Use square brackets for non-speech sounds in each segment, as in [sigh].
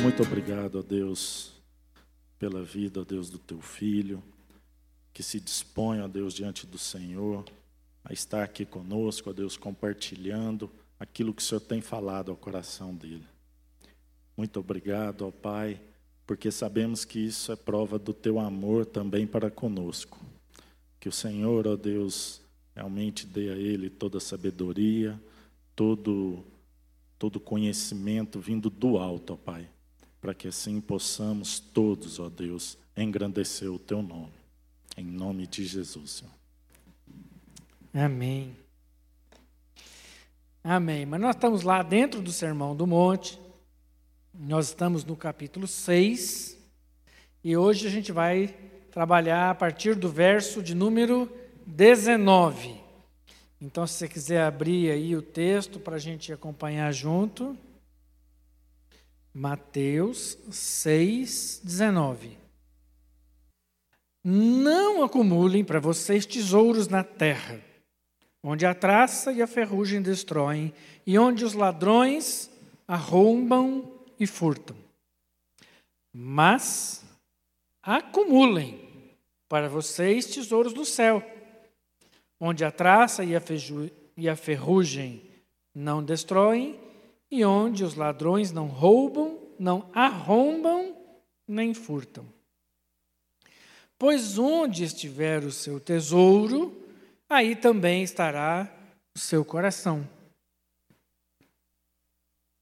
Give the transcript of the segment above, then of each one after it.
Muito obrigado, ó Deus, pela vida, ó Deus, do teu filho, que se dispõe, ó Deus, diante do Senhor, a estar aqui conosco, ó Deus, compartilhando aquilo que o Senhor tem falado ao coração dele. Muito obrigado, ó Pai, porque sabemos que isso é prova do teu amor também para conosco. Que o Senhor, ó Deus, realmente dê a ele toda a sabedoria, todo todo conhecimento vindo do alto, ó Pai, para que assim possamos todos, ó Deus, engrandecer o teu nome. Em nome de Jesus, Senhor. Amém. Amém. Mas nós estamos lá dentro do Sermão do Monte. Nós estamos no capítulo 6. E hoje a gente vai trabalhar a partir do verso de número 19. Então, se você quiser abrir aí o texto para a gente acompanhar junto. Mateus 6, 19. Não acumulem para vocês tesouros na terra, onde a traça e a ferrugem destroem, e onde os ladrões arrombam e furtam. Mas acumulem para vocês tesouros no céu onde a traça e a, e a ferrugem não destroem, e onde os ladrões não roubam, não arrombam, nem furtam. Pois onde estiver o seu tesouro, aí também estará o seu coração.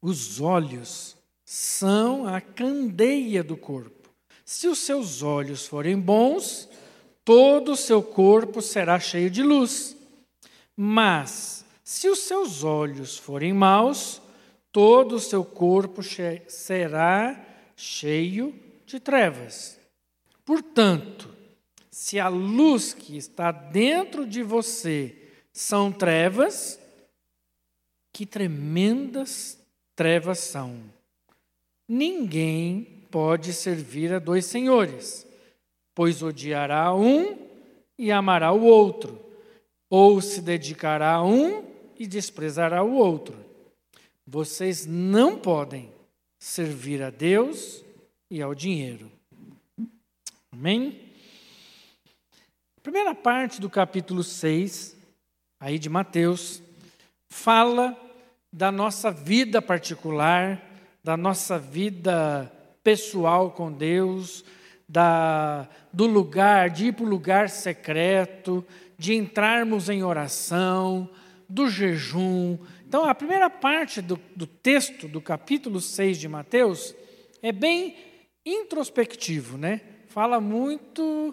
Os olhos são a candeia do corpo. Se os seus olhos forem bons, todo o seu corpo será cheio de luz. Mas, se os seus olhos forem maus, todo o seu corpo será cheio de trevas. Portanto, se a luz que está dentro de você são trevas, que tremendas trevas são. Ninguém pode servir a dois senhores pois odiará um e amará o outro, ou se dedicará a um e desprezará o outro. Vocês não podem servir a Deus e ao dinheiro. Amém? A primeira parte do capítulo 6, aí de Mateus, fala da nossa vida particular, da nossa vida pessoal com Deus, da, do lugar, de ir para o lugar secreto, de entrarmos em oração, do jejum. Então, a primeira parte do, do texto do capítulo 6 de Mateus é bem introspectivo, né? Fala muito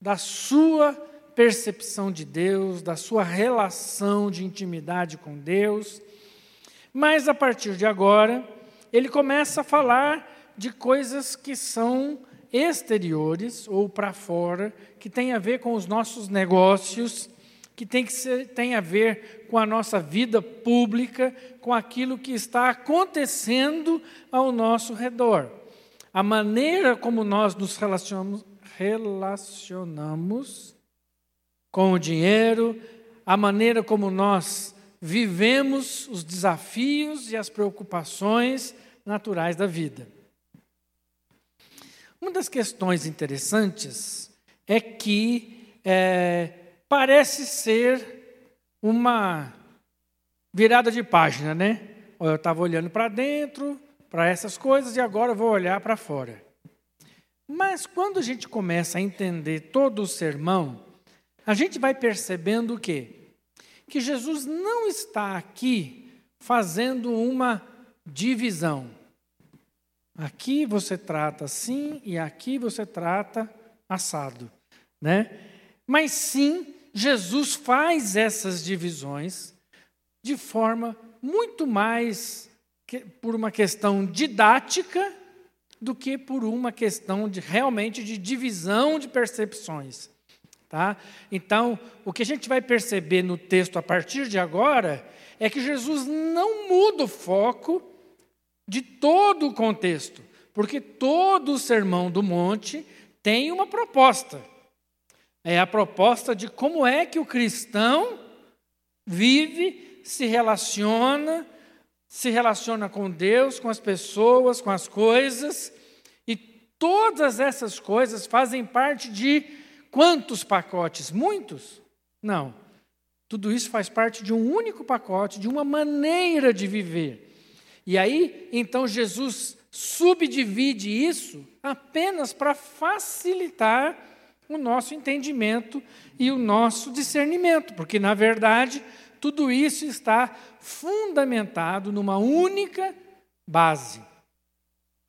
da sua percepção de Deus, da sua relação de intimidade com Deus. Mas a partir de agora, ele começa a falar de coisas que são exteriores ou para fora, que tem a ver com os nossos negócios, que tem, que ser, tem a ver com a nossa vida pública, com aquilo que está acontecendo ao nosso redor. A maneira como nós nos relacionamos, relacionamos com o dinheiro, a maneira como nós vivemos os desafios e as preocupações naturais da vida. Uma das questões interessantes é que é, parece ser uma virada de página, né? Eu estava olhando para dentro, para essas coisas, e agora eu vou olhar para fora. Mas quando a gente começa a entender todo o sermão, a gente vai percebendo o quê? Que Jesus não está aqui fazendo uma divisão. Aqui você trata assim e aqui você trata assado, né? Mas sim, Jesus faz essas divisões de forma muito mais que, por uma questão didática do que por uma questão de realmente de divisão de percepções. Tá? Então, o que a gente vai perceber no texto a partir de agora é que Jesus não muda o foco de todo o contexto, porque todo o Sermão do Monte tem uma proposta. É a proposta de como é que o cristão vive, se relaciona se relaciona com Deus, com as pessoas, com as coisas, e todas essas coisas fazem parte de quantos pacotes? Muitos? Não. Tudo isso faz parte de um único pacote, de uma maneira de viver. E aí, então, Jesus subdivide isso apenas para facilitar o nosso entendimento e o nosso discernimento, porque, na verdade, tudo isso está fundamentado numa única base.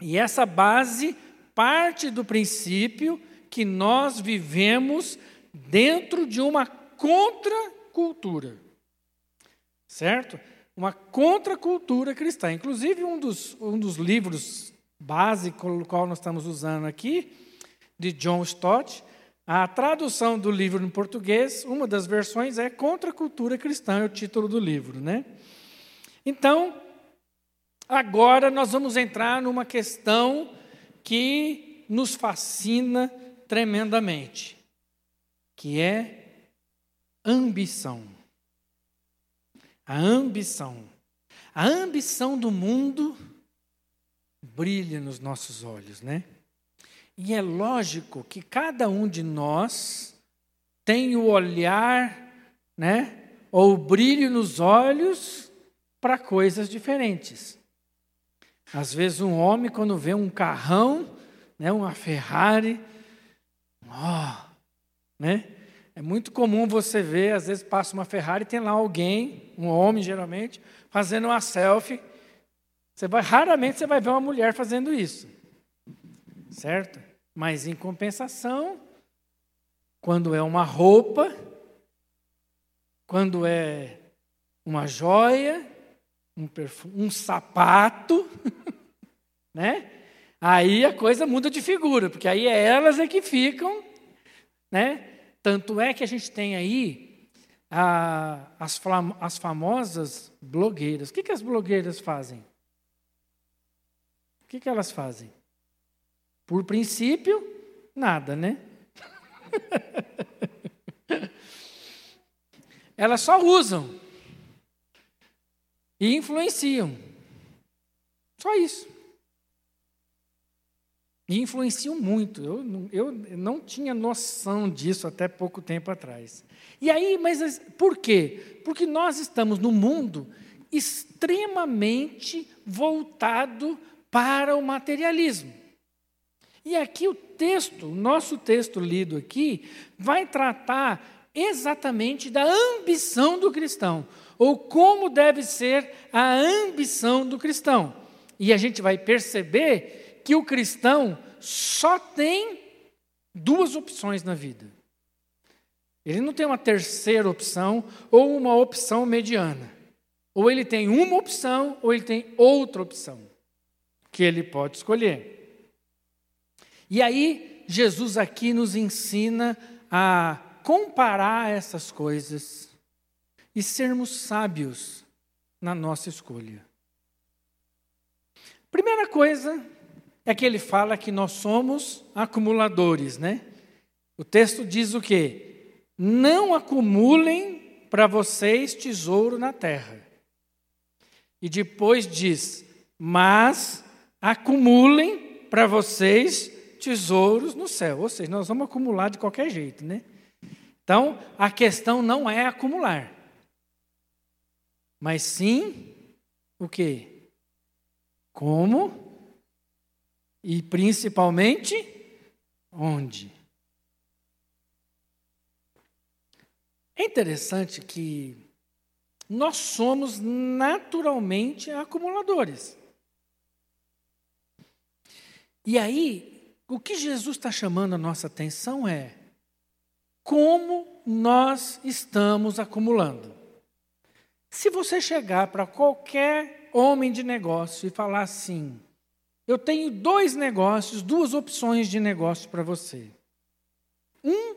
E essa base parte do princípio que nós vivemos dentro de uma contracultura. Certo? Uma contracultura cristã. Inclusive, um dos, um dos livros básicos, o qual nós estamos usando aqui, de John Stott, a tradução do livro em português, uma das versões é Contra a Cultura Cristã, é o título do livro, né? Então, agora nós vamos entrar numa questão que nos fascina tremendamente, que é ambição. A ambição. A ambição do mundo brilha nos nossos olhos, né? E é lógico que cada um de nós tem o olhar, né, ou o brilho nos olhos para coisas diferentes. Às vezes um homem quando vê um carrão, né, uma Ferrari, ó, né? É muito comum você ver, às vezes passa uma Ferrari e tem lá alguém, um homem geralmente, fazendo uma selfie. Você vai raramente você vai ver uma mulher fazendo isso. Certo? Mas em compensação, quando é uma roupa, quando é uma joia, um, perfume, um sapato, [laughs] né? Aí a coisa muda de figura, porque aí é elas é que ficam, né? Tanto é que a gente tem aí a, as, as famosas blogueiras. O que, que as blogueiras fazem? O que, que elas fazem? Por princípio, nada, né? [laughs] Elas só usam e influenciam. Só isso. E influenciam muito. Eu, eu não tinha noção disso até pouco tempo atrás. E aí, mas por quê? Porque nós estamos num mundo extremamente voltado para o materialismo. E aqui o texto, o nosso texto lido aqui, vai tratar exatamente da ambição do cristão, ou como deve ser a ambição do cristão. E a gente vai perceber que o cristão só tem duas opções na vida. Ele não tem uma terceira opção ou uma opção mediana. Ou ele tem uma opção ou ele tem outra opção que ele pode escolher. E aí, Jesus aqui nos ensina a comparar essas coisas e sermos sábios na nossa escolha. Primeira coisa é que ele fala que nós somos acumuladores, né? O texto diz o quê? Não acumulem para vocês tesouro na terra. E depois diz: mas acumulem para vocês tesouros no céu. Ou seja, nós vamos acumular de qualquer jeito, né? Então, a questão não é acumular. Mas sim o quê? Como? E principalmente onde? É interessante que nós somos naturalmente acumuladores. E aí, o que Jesus está chamando a nossa atenção é como nós estamos acumulando. Se você chegar para qualquer homem de negócio e falar assim: eu tenho dois negócios, duas opções de negócio para você. Um,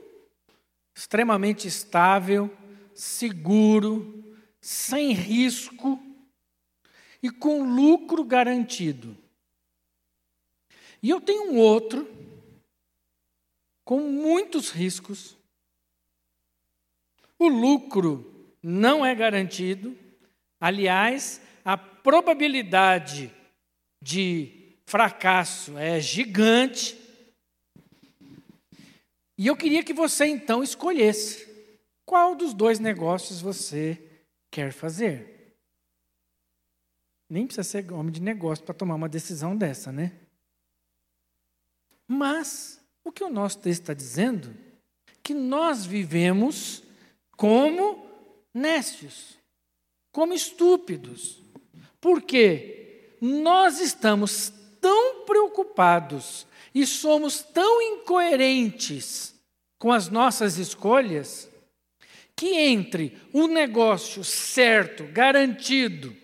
extremamente estável, seguro, sem risco e com lucro garantido. E eu tenho um outro com muitos riscos. O lucro não é garantido. Aliás, a probabilidade de fracasso é gigante. E eu queria que você então escolhesse qual dos dois negócios você quer fazer. Nem precisa ser homem de negócio para tomar uma decisão dessa, né? Mas o que o nosso texto está dizendo? Que nós vivemos como nécios, como estúpidos. Por quê? Nós estamos tão preocupados e somos tão incoerentes com as nossas escolhas que entre um negócio certo, garantido,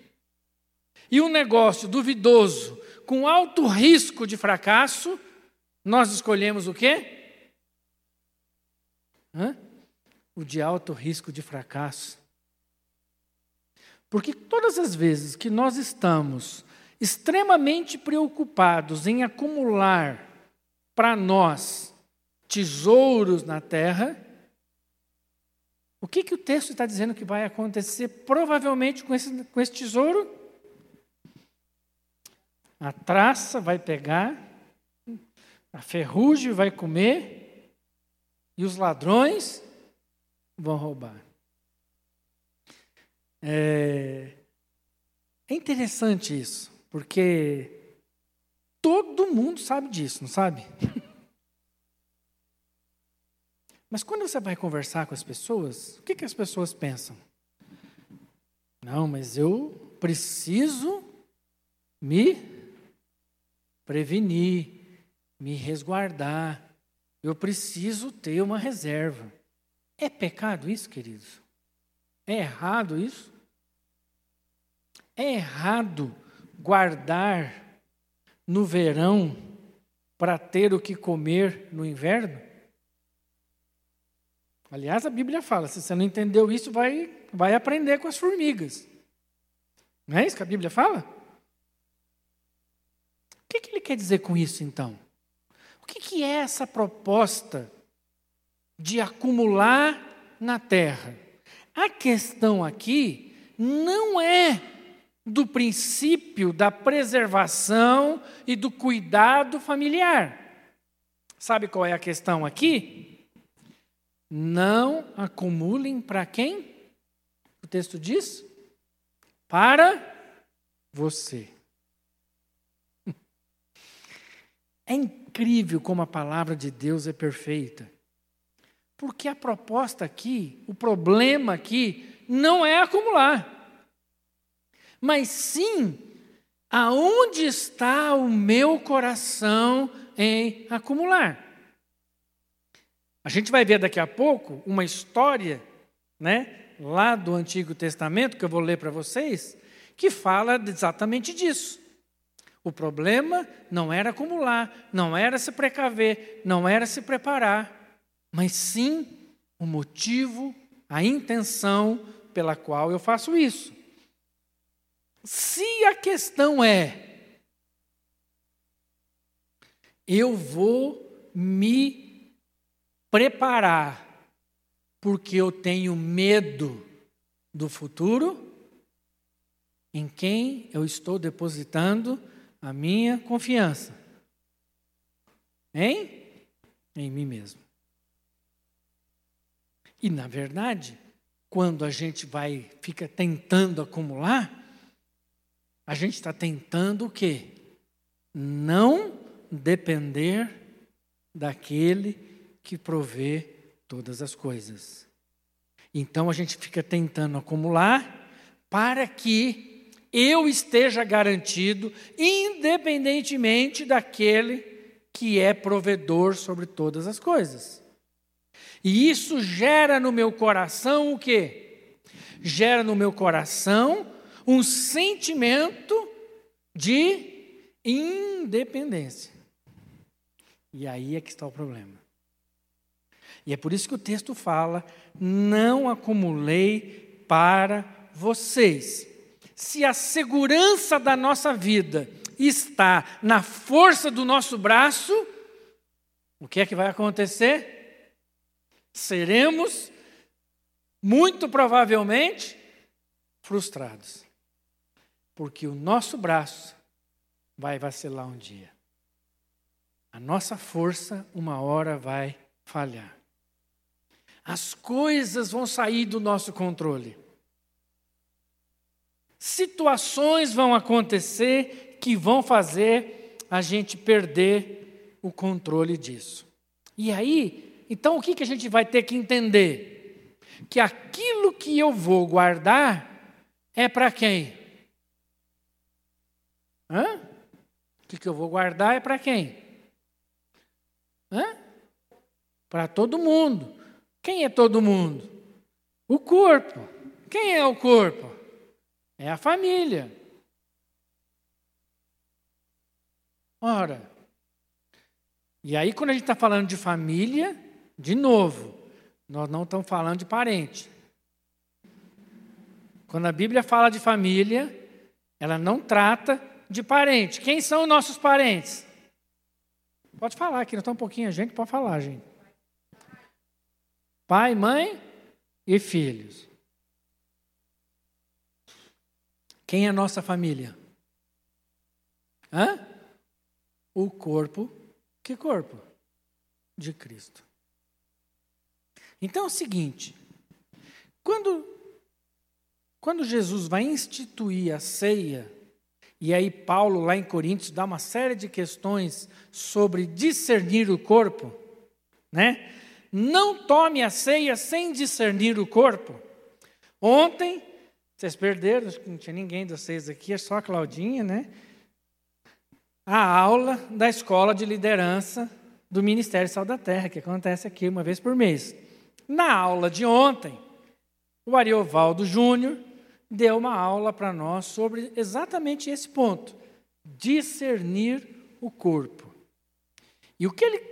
e um negócio duvidoso, com alto risco de fracasso, nós escolhemos o quê? Hã? O de alto risco de fracasso. Porque todas as vezes que nós estamos extremamente preocupados em acumular para nós tesouros na terra, o que, que o texto está dizendo que vai acontecer provavelmente com esse, com esse tesouro? A traça vai pegar, a ferrugem vai comer e os ladrões vão roubar. É, é interessante isso, porque todo mundo sabe disso, não sabe? [laughs] Mas quando você vai conversar com as pessoas, o que, que as pessoas pensam? Não, mas eu preciso me prevenir, me resguardar. Eu preciso ter uma reserva. É pecado isso, queridos? É errado isso? É errado guardar no verão para ter o que comer no inverno? Aliás, a Bíblia fala: se você não entendeu isso, vai, vai aprender com as formigas. Não é isso que a Bíblia fala? O que, que ele quer dizer com isso, então? O que, que é essa proposta de acumular na terra? A questão aqui não é do princípio da preservação e do cuidado familiar. Sabe qual é a questão aqui? Não acumulem para quem? O texto diz? Para você. É incrível como a palavra de Deus é perfeita. Porque a proposta aqui, o problema aqui, não é acumular, mas sim aonde está o meu coração em acumular. A gente vai ver daqui a pouco uma história, né, lá do Antigo Testamento, que eu vou ler para vocês, que fala exatamente disso. O problema não era acumular, não era se precaver, não era se preparar, mas sim o motivo, a intenção pela qual eu faço isso. Se a questão é, eu vou me preparar porque eu tenho medo do futuro, em quem eu estou depositando a minha confiança? Em? Em mim mesmo. E na verdade, quando a gente vai, fica tentando acumular, a gente está tentando o quê? Não depender daquele que provê todas as coisas. Então a gente fica tentando acumular para que eu esteja garantido, independentemente daquele que é provedor sobre todas as coisas. E isso gera no meu coração o quê? Gera no meu coração um sentimento de independência. E aí é que está o problema. E é por isso que o texto fala: não acumulei para vocês. Se a segurança da nossa vida está na força do nosso braço, o que é que vai acontecer? Seremos, muito provavelmente, frustrados. porque o nosso braço vai vacilar um dia. A nossa força, uma hora, vai falhar. As coisas vão sair do nosso controle. Situações vão acontecer que vão fazer a gente perder o controle disso. E aí, então o que, que a gente vai ter que entender? Que aquilo que eu vou guardar é para quem? Hã? O que, que eu vou guardar é para quem? Hã? Para todo mundo. Quem é todo mundo? O corpo. Quem é o corpo? É a família. Ora, e aí quando a gente está falando de família, de novo, nós não estamos falando de parente. Quando a Bíblia fala de família, ela não trata de parente. Quem são os nossos parentes? Pode falar aqui, não está um pouquinho a gente, pode falar, gente. Pai, mãe e filhos. Quem é nossa família? Hã? O corpo. Que corpo? De Cristo. Então é o seguinte: quando, quando Jesus vai instituir a ceia, e aí Paulo, lá em Coríntios, dá uma série de questões sobre discernir o corpo, né? Não tome a ceia sem discernir o corpo. Ontem, vocês perderam, não tinha ninguém de vocês aqui, é só a Claudinha, né? A aula da escola de liderança do Ministério Sal da Terra, que acontece aqui uma vez por mês. Na aula de ontem, o Ariovaldo Júnior deu uma aula para nós sobre exatamente esse ponto: discernir o corpo. E o que ele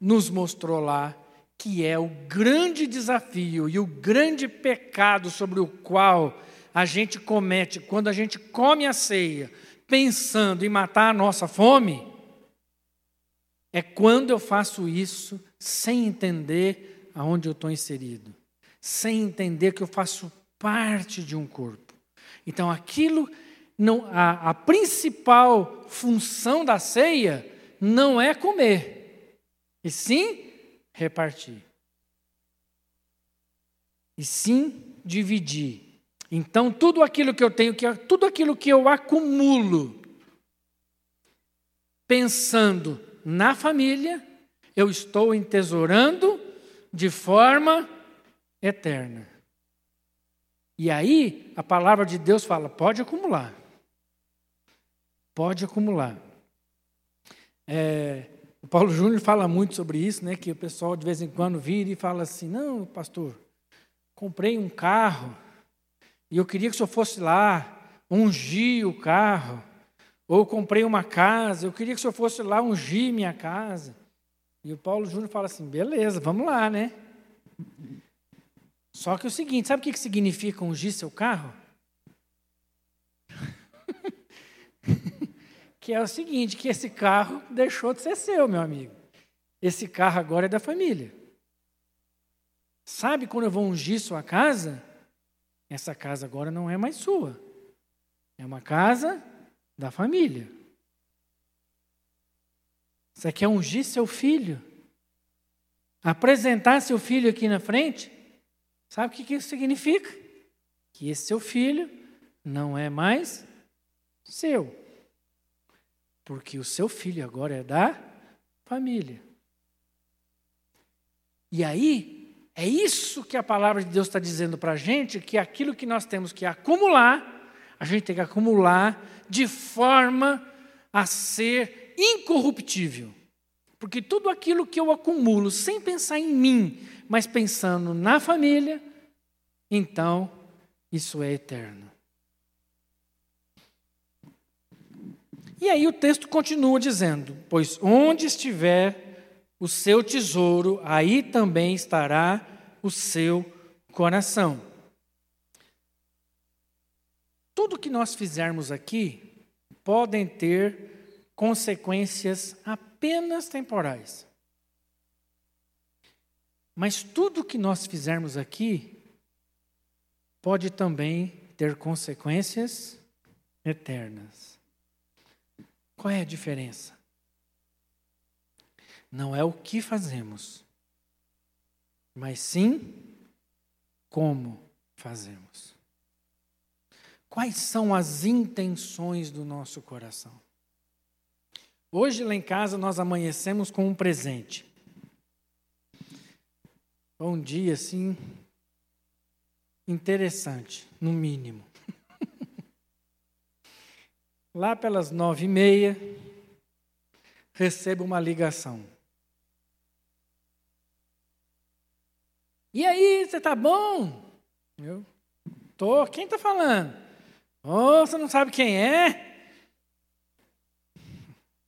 nos mostrou lá, que é o grande desafio e o grande pecado sobre o qual a gente comete quando a gente come a ceia, pensando em matar a nossa fome, é quando eu faço isso sem entender aonde eu estou inserido, sem entender que eu faço parte de um corpo. Então, aquilo, não, a, a principal função da ceia não é comer, e sim repartir. E sim dividir. Então, tudo aquilo que eu tenho, que tudo aquilo que eu acumulo, pensando na família, eu estou entesourando de forma eterna. E aí, a palavra de Deus fala: pode acumular. Pode acumular. É, o Paulo Júnior fala muito sobre isso, né? Que o pessoal de vez em quando vira e fala assim: não, pastor, comprei um carro e eu queria que o senhor fosse lá ungir o carro. Ou comprei uma casa, eu queria que o senhor fosse lá ungir minha casa. E o Paulo Júnior fala assim: beleza, vamos lá, né? Só que o seguinte, sabe o que significa ungir seu carro? [laughs] que é o seguinte, que esse carro deixou de ser seu, meu amigo. Esse carro agora é da família. Sabe quando eu vou ungir sua casa? Essa casa agora não é mais sua. É uma casa da família. Você quer ungir seu filho? Apresentar seu filho aqui na frente? Sabe o que isso significa? Que esse seu filho não é mais seu. Porque o seu filho agora é da família. E aí, é isso que a palavra de Deus está dizendo para a gente: que aquilo que nós temos que acumular, a gente tem que acumular de forma a ser incorruptível. Porque tudo aquilo que eu acumulo sem pensar em mim, mas pensando na família, então isso é eterno. E aí o texto continua dizendo: Pois onde estiver o seu tesouro, aí também estará o seu coração. Tudo que nós fizermos aqui podem ter consequências apenas temporais. Mas tudo que nós fizermos aqui pode também ter consequências eternas. Qual é a diferença? Não é o que fazemos, mas sim como fazemos. Quais são as intenções do nosso coração? Hoje lá em casa nós amanhecemos com um presente. Um dia assim interessante, no mínimo. [laughs] Lá pelas nove e meia, recebo uma ligação. E aí, você tá bom? Eu tô. Quem tá falando? Oh, você não sabe quem é?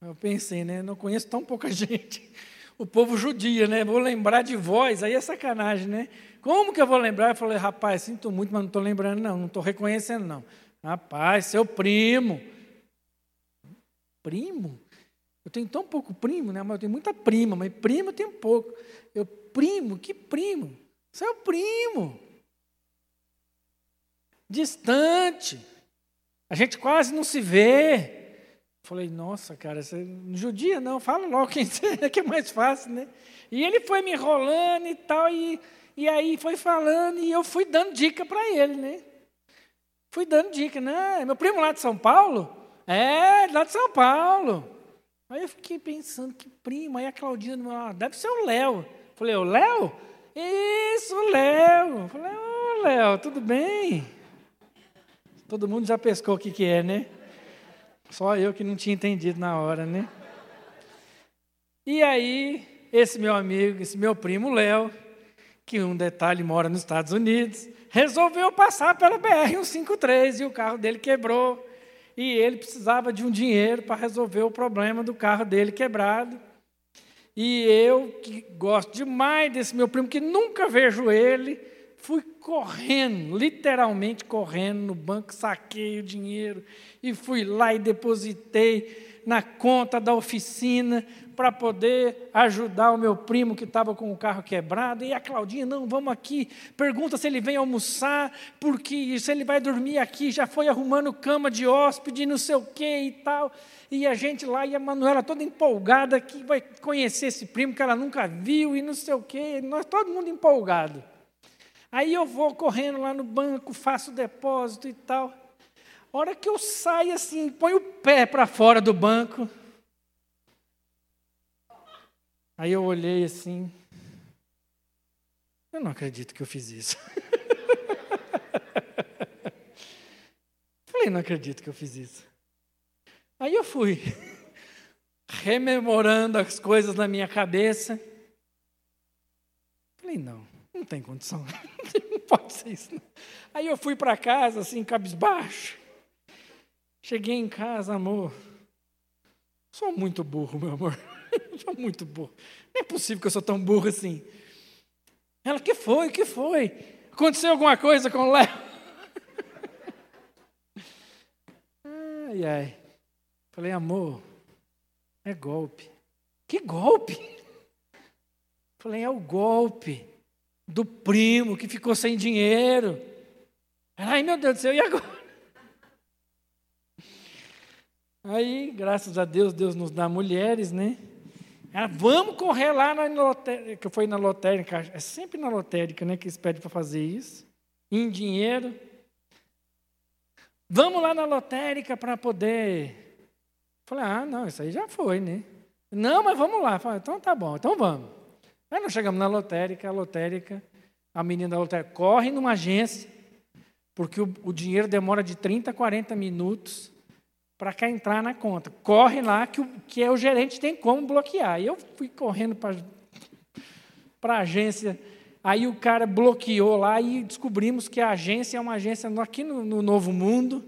Eu pensei, né? Não conheço tão pouca [laughs] gente. O povo judia, né? Vou lembrar de voz, aí é sacanagem, né? Como que eu vou lembrar? Eu falei, rapaz, sinto muito, mas não estou lembrando, não, não estou reconhecendo, não. Rapaz, seu primo. Primo? Eu tenho tão pouco primo, né? Mas eu tenho muita prima, mas primo eu tenho pouco. Eu, primo? Que primo? Seu primo. Distante. A gente quase não se vê. Falei, nossa, cara, você não judia não, fala logo quem é que é mais fácil, né? E ele foi me enrolando e tal, e e aí foi falando e eu fui dando dica para ele, né? Fui dando dica, né? Meu primo lá de São Paulo? É, lá de São Paulo. Aí eu fiquei pensando, que primo. Aí a Claudina lado, deve ser o Léo. Falei, o Léo? Isso, Léo. Falei, ô Léo, tudo bem? Todo mundo já pescou o que, que é, né? Só eu que não tinha entendido na hora, né? E aí, esse meu amigo, esse meu primo Léo, que um detalhe mora nos Estados Unidos, resolveu passar pela BR-153 e o carro dele quebrou. E ele precisava de um dinheiro para resolver o problema do carro dele quebrado. E eu, que gosto demais desse meu primo, que nunca vejo ele, fui correndo, literalmente correndo no banco, saquei o dinheiro e fui lá e depositei na conta da oficina para poder ajudar o meu primo que estava com o carro quebrado. E a Claudinha, não, vamos aqui. Pergunta se ele vem almoçar, porque se ele vai dormir aqui, já foi arrumando cama de hóspede, não sei o que e tal. E a gente lá, e a Manuela toda empolgada, que vai conhecer esse primo que ela nunca viu e não sei o que. Nós, todo mundo empolgado. Aí eu vou correndo lá no banco, faço depósito e tal. A hora que eu saio assim, põe o pé para fora do banco, Aí eu olhei assim. Eu não acredito que eu fiz isso. [laughs] Falei, não acredito que eu fiz isso. Aí eu fui [laughs] rememorando as coisas na minha cabeça. Falei, não, não tem condição. [laughs] não pode ser isso. Não. Aí eu fui para casa, assim, cabisbaixo. Cheguei em casa, amor. Sou muito burro, meu amor. [laughs] sou muito burro. Não é possível que eu sou tão burro assim. Ela, que foi? que foi? Aconteceu alguma coisa com o Léo? [laughs] ai, ai. Falei, amor, é golpe. Que golpe? Falei, é o golpe do primo que ficou sem dinheiro. Ai, meu Deus do céu, e agora? [laughs] Aí, graças a Deus, Deus nos dá mulheres, né? Ela, vamos correr lá na lotérica, que foi na lotérica, é sempre na lotérica né, que eles pedem para fazer isso, em dinheiro. Vamos lá na lotérica para poder. Falei, ah, não, isso aí já foi, né? Não, mas vamos lá. Falei, então tá bom, então vamos. Aí nós chegamos na lotérica, a lotérica, a menina da lotérica corre numa agência, porque o, o dinheiro demora de 30 a 40 minutos para cá entrar na conta. Corre lá que o, que é o gerente tem como bloquear. E eu fui correndo para a agência. Aí o cara bloqueou lá e descobrimos que a agência é uma agência aqui no, no Novo Mundo,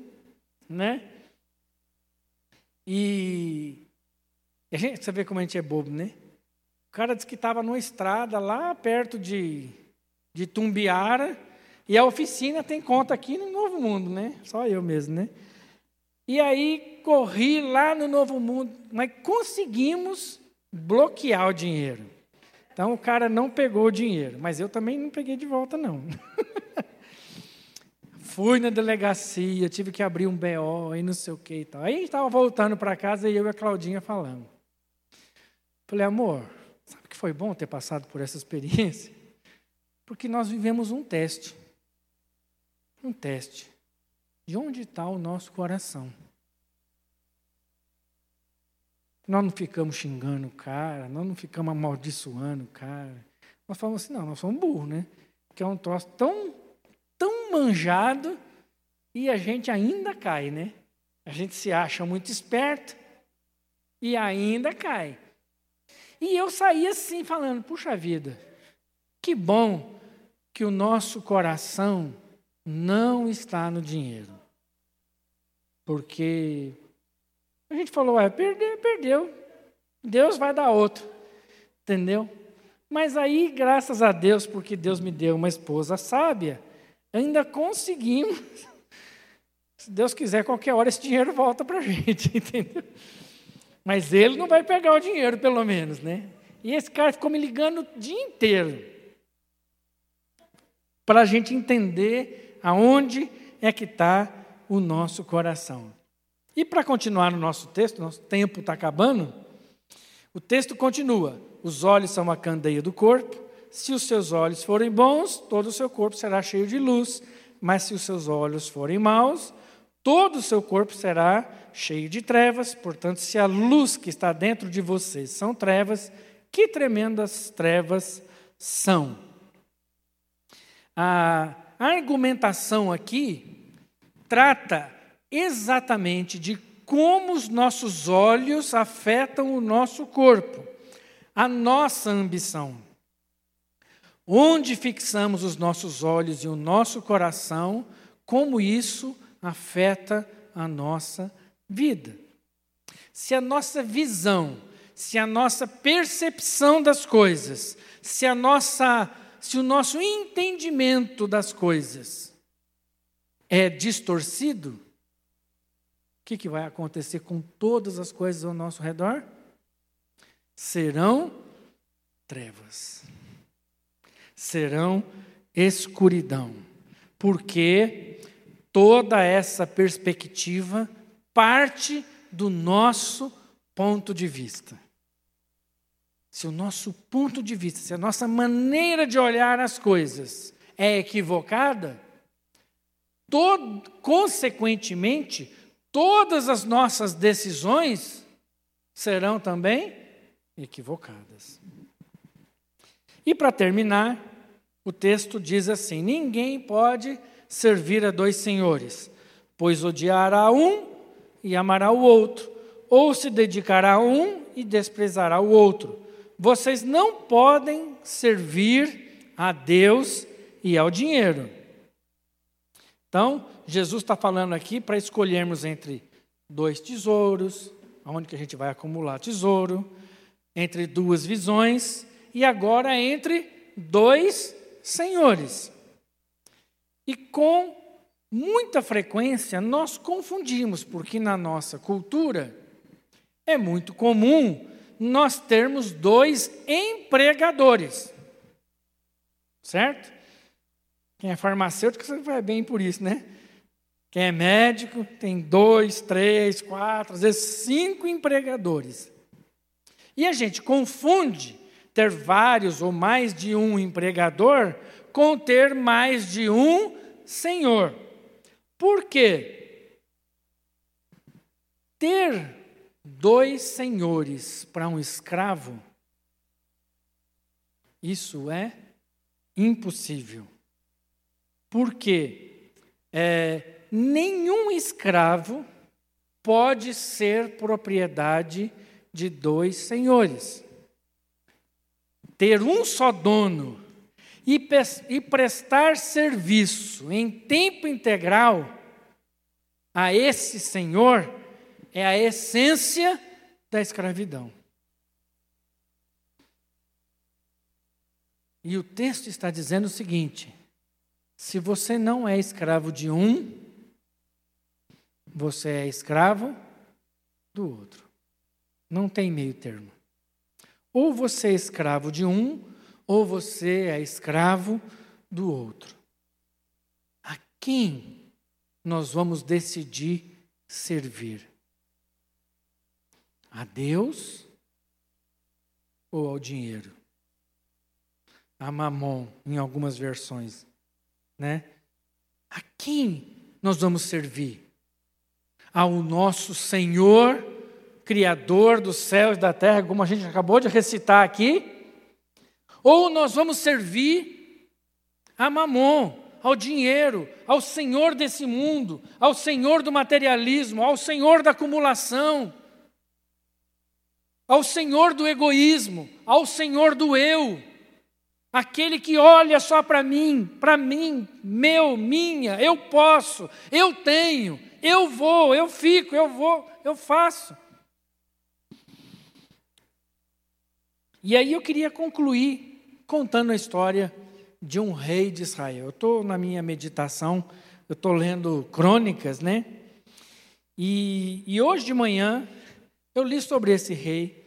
né? E a gente, você vê como a gente é bobo, né? O cara disse que estava numa estrada lá perto de, de Tumbiara e a oficina tem conta aqui no Novo Mundo, né? Só eu mesmo, né? E aí corri lá no Novo Mundo, mas conseguimos bloquear o dinheiro. Então o cara não pegou o dinheiro, mas eu também não peguei de volta, não. [laughs] Fui na delegacia, tive que abrir um BO e não sei o que e tal. Aí estava voltando para casa e eu e a Claudinha falando. Falei, amor, sabe que foi bom ter passado por essa experiência? Porque nós vivemos um teste. Um teste. De onde está o nosso coração? Nós não ficamos xingando o cara, nós não ficamos amaldiçoando o cara. Nós falamos assim, não, nós somos burros, né? Que é um troço tão, tão manjado e a gente ainda cai, né? A gente se acha muito esperto e ainda cai. E eu saí assim, falando, puxa vida, que bom que o nosso coração não está no dinheiro. Porque a gente falou, é, perdeu, perdeu. Deus vai dar outro. Entendeu? Mas aí, graças a Deus, porque Deus me deu uma esposa sábia, ainda conseguimos. [laughs] Se Deus quiser, qualquer hora esse dinheiro volta para a gente, [laughs] entendeu? Mas ele não vai pegar o dinheiro, pelo menos, né? E esse cara ficou me ligando o dia inteiro. Para a gente entender aonde é que está o nosso coração. E para continuar no nosso texto, nosso tempo está acabando, o texto continua: os olhos são a candeia do corpo. Se os seus olhos forem bons, todo o seu corpo será cheio de luz. Mas se os seus olhos forem maus, todo o seu corpo será cheio de trevas. Portanto, se a luz que está dentro de vocês são trevas, que tremendas trevas são. A argumentação aqui trata exatamente de como os nossos olhos afetam o nosso corpo, a nossa ambição. Onde fixamos os nossos olhos e o nosso coração, como isso afeta a nossa vida. Se a nossa visão, se a nossa percepção das coisas, se a nossa se o nosso entendimento das coisas é distorcido, o que, que vai acontecer com todas as coisas ao nosso redor? Serão trevas, serão escuridão, porque toda essa perspectiva parte do nosso ponto de vista. Se o nosso ponto de vista, se a nossa maneira de olhar as coisas é equivocada, todo, consequentemente, todas as nossas decisões serão também equivocadas. E para terminar, o texto diz assim: Ninguém pode servir a dois senhores, pois odiará um e amará o outro, ou se dedicará a um e desprezará o outro. Vocês não podem servir a Deus e ao dinheiro. Então, Jesus está falando aqui para escolhermos entre dois tesouros, onde que a gente vai acumular tesouro, entre duas visões e agora entre dois senhores. E com muita frequência nós confundimos, porque na nossa cultura é muito comum nós termos dois empregadores. Certo? Quem é farmacêutico você vai bem por isso, né? Quem é médico tem dois, três, quatro, às vezes cinco empregadores. E a gente confunde ter vários ou mais de um empregador com ter mais de um senhor. Por quê? Ter dois senhores para um escravo, isso é impossível. Porque é, nenhum escravo pode ser propriedade de dois senhores. Ter um só dono e, e prestar serviço em tempo integral a esse senhor é a essência da escravidão. E o texto está dizendo o seguinte: se você não é escravo de um, você é escravo do outro. Não tem meio termo. Ou você é escravo de um, ou você é escravo do outro. A quem nós vamos decidir servir? A Deus ou ao dinheiro? A mamon, em algumas versões, né? A quem nós vamos servir? Ao nosso Senhor, Criador dos céus e da terra, como a gente acabou de recitar aqui? Ou nós vamos servir a mamon, ao dinheiro, ao senhor desse mundo, ao senhor do materialismo, ao senhor da acumulação, ao senhor do egoísmo, ao senhor do eu, aquele que olha só para mim, para mim, meu, minha, eu posso, eu tenho, eu vou, eu fico, eu vou, eu faço. E aí eu queria concluir contando a história de um rei de Israel. Eu estou na minha meditação, eu estou lendo crônicas, né? E, e, hoje de manhã eu li sobre esse rei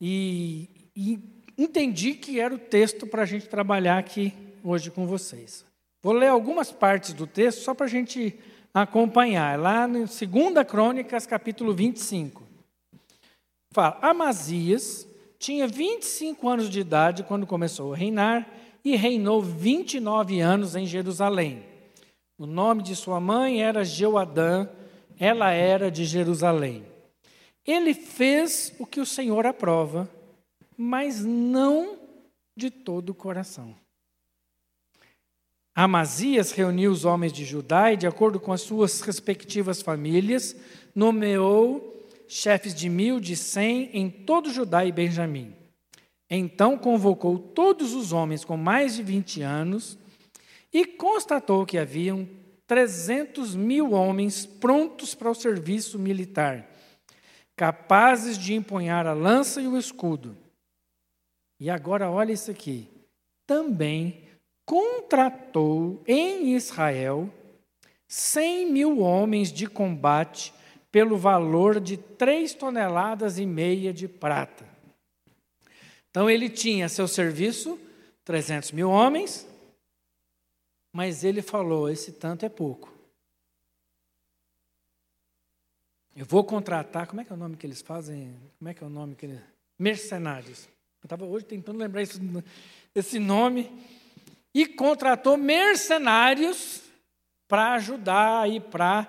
e, e entendi que era o texto para a gente trabalhar aqui hoje com vocês. Vou ler algumas partes do texto só para a gente acompanhar. Lá no 2 Crônicas, capítulo 25. Fala: Amazias tinha 25 anos de idade quando começou a reinar e reinou 29 anos em Jerusalém. O nome de sua mãe era Jeoadã, ela era de Jerusalém. Ele fez o que o Senhor aprova, mas não de todo o coração. Amazias reuniu os homens de Judá e, de acordo com as suas respectivas famílias, nomeou chefes de mil, de cem em todo Judá e Benjamim. Então convocou todos os homens com mais de 20 anos e constatou que haviam 300 mil homens prontos para o serviço militar, capazes de empunhar a lança e o escudo. E agora olha isso aqui. Também contratou em Israel 100 mil homens de combate pelo valor de três toneladas e meia de prata então ele tinha a seu serviço 300 mil homens, mas ele falou: esse tanto é pouco. Eu vou contratar, como é que é o nome que eles fazem? Como é que é o nome que eles. Mercenários. Eu estava hoje tentando lembrar esse, esse nome. E contratou mercenários para ajudar e para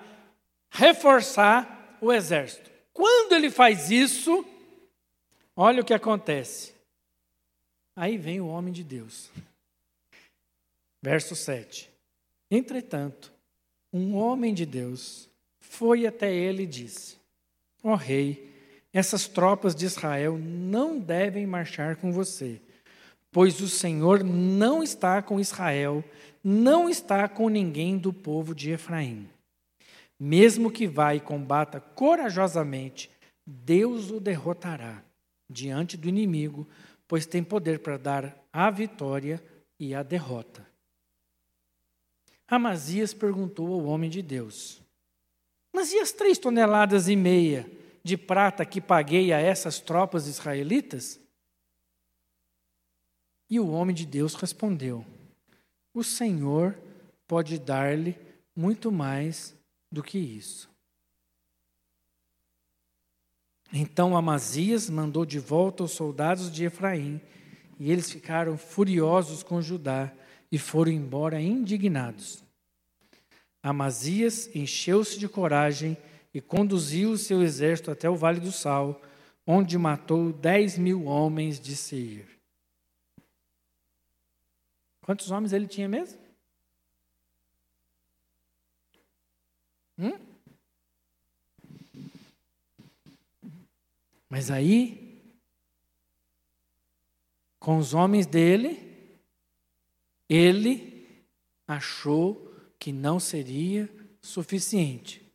reforçar o exército. Quando ele faz isso, olha o que acontece. Aí vem o homem de Deus. Verso 7. Entretanto, um homem de Deus foi até ele e disse: Ó oh, rei, essas tropas de Israel não devem marchar com você, pois o Senhor não está com Israel, não está com ninguém do povo de Efraim. Mesmo que vá e combata corajosamente, Deus o derrotará diante do inimigo, pois tem poder para dar a vitória e a derrota. Amazias perguntou ao homem de Deus: Mas e as três toneladas e meia de prata que paguei a essas tropas israelitas? E o homem de Deus respondeu: O Senhor pode dar-lhe muito mais do que isso. Então Amazias mandou de volta os soldados de Efraim, e eles ficaram furiosos com Judá e foram embora indignados. Amazias encheu-se de coragem e conduziu o seu exército até o Vale do Sal, onde matou dez mil homens de Seir. Quantos homens ele tinha mesmo? Hum? Mas aí, com os homens dele, ele achou que não seria suficiente.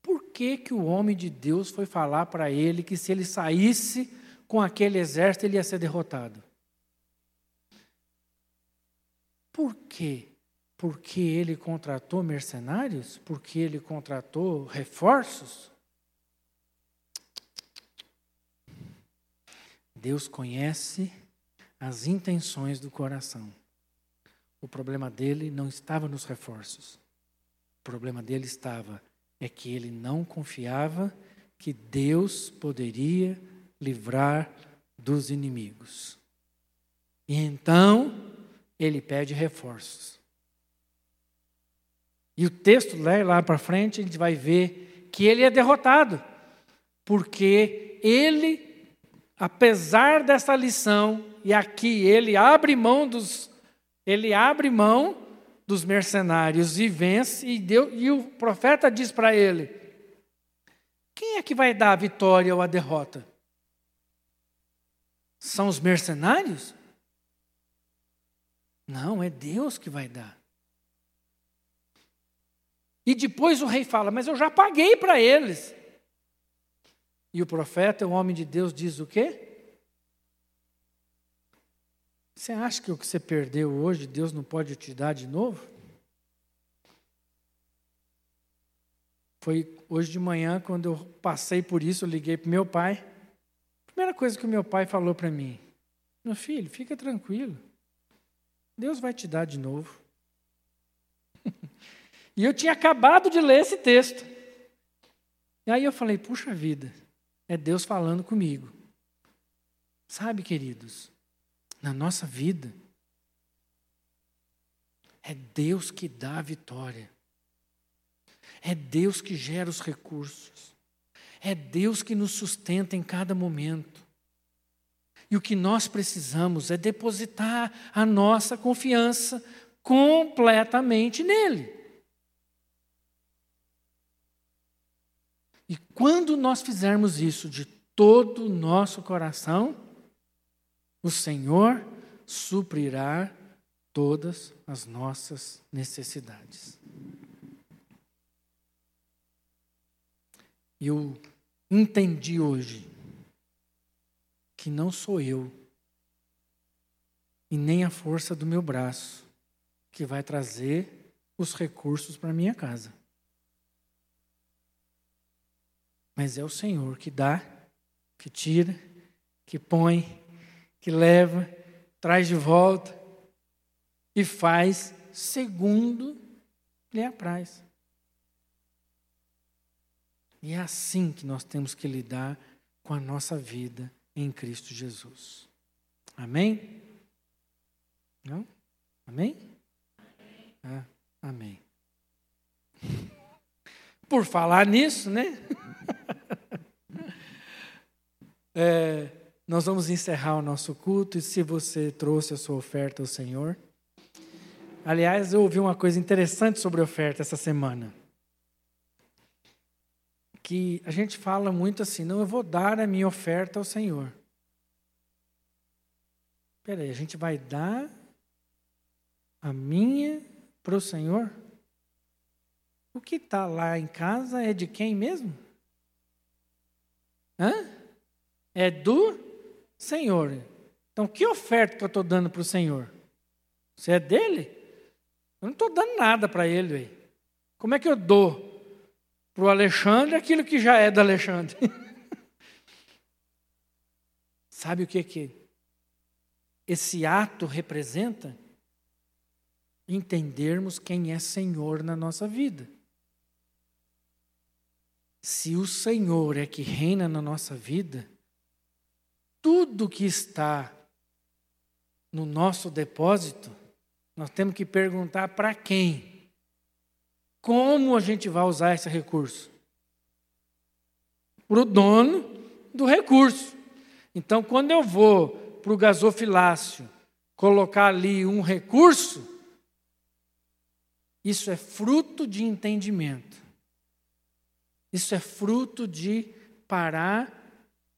Por que, que o homem de Deus foi falar para ele que se ele saísse com aquele exército ele ia ser derrotado? Por quê? Porque ele contratou mercenários? Porque ele contratou reforços? Deus conhece as intenções do coração. O problema dele não estava nos reforços. O problema dele estava é que ele não confiava que Deus poderia livrar dos inimigos. E então ele pede reforços. E o texto lá, para frente, a gente vai ver que ele é derrotado, porque ele, apesar dessa lição, e aqui ele abre mão dos, ele abre mão dos mercenários e vence, e, deu, e o profeta diz para ele: quem é que vai dar a vitória ou a derrota? São os mercenários? Não, é Deus que vai dar. E depois o rei fala: Mas eu já paguei para eles. E o profeta, o homem de Deus, diz o quê? Você acha que o que você perdeu hoje, Deus não pode te dar de novo? Foi hoje de manhã, quando eu passei por isso, eu liguei para meu pai. Primeira coisa que o meu pai falou para mim: Meu filho, fica tranquilo. Deus vai te dar de novo. [laughs] e eu tinha acabado de ler esse texto. E aí eu falei: Puxa vida, é Deus falando comigo. Sabe, queridos, na nossa vida, é Deus que dá a vitória. É Deus que gera os recursos. É Deus que nos sustenta em cada momento. E o que nós precisamos é depositar a nossa confiança completamente nele. E quando nós fizermos isso de todo o nosso coração, o Senhor suprirá todas as nossas necessidades. Eu entendi hoje que não sou eu e nem a força do meu braço que vai trazer os recursos para minha casa. Mas é o Senhor que dá, que tira, que põe, que leva, traz de volta e faz segundo lhe apraz. E é assim que nós temos que lidar com a nossa vida em Cristo Jesus. Amém? Não? Amém? Ah, amém. [laughs] Por falar nisso, né? [laughs] é, nós vamos encerrar o nosso culto e se você trouxe a sua oferta ao Senhor. Aliás, eu ouvi uma coisa interessante sobre oferta essa semana. Que a gente fala muito assim, não, eu vou dar a minha oferta ao Senhor. Espera aí, a gente vai dar a minha para o Senhor? O que está lá em casa é de quem mesmo? Hã? É do Senhor. Então, que oferta que eu estou dando para o Senhor? Você é dele? Eu não estou dando nada para ele. Véio. Como é que eu dou para o Alexandre aquilo que já é do Alexandre? [laughs] Sabe o que, que esse ato representa? Entendermos quem é Senhor na nossa vida. Se o Senhor é que reina na nossa vida, tudo que está no nosso depósito, nós temos que perguntar para quem. Como a gente vai usar esse recurso? Para o dono do recurso. Então, quando eu vou para o gasofilácio colocar ali um recurso, isso é fruto de entendimento. Isso é fruto de parar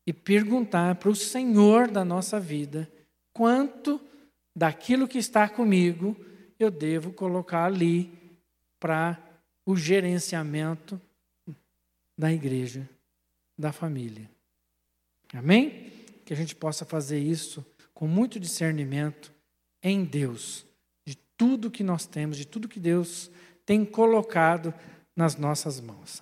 e perguntar para o Senhor da nossa vida quanto daquilo que está comigo eu devo colocar ali para o gerenciamento da igreja, da família. Amém? Que a gente possa fazer isso com muito discernimento em Deus, de tudo que nós temos, de tudo que Deus tem colocado nas nossas mãos.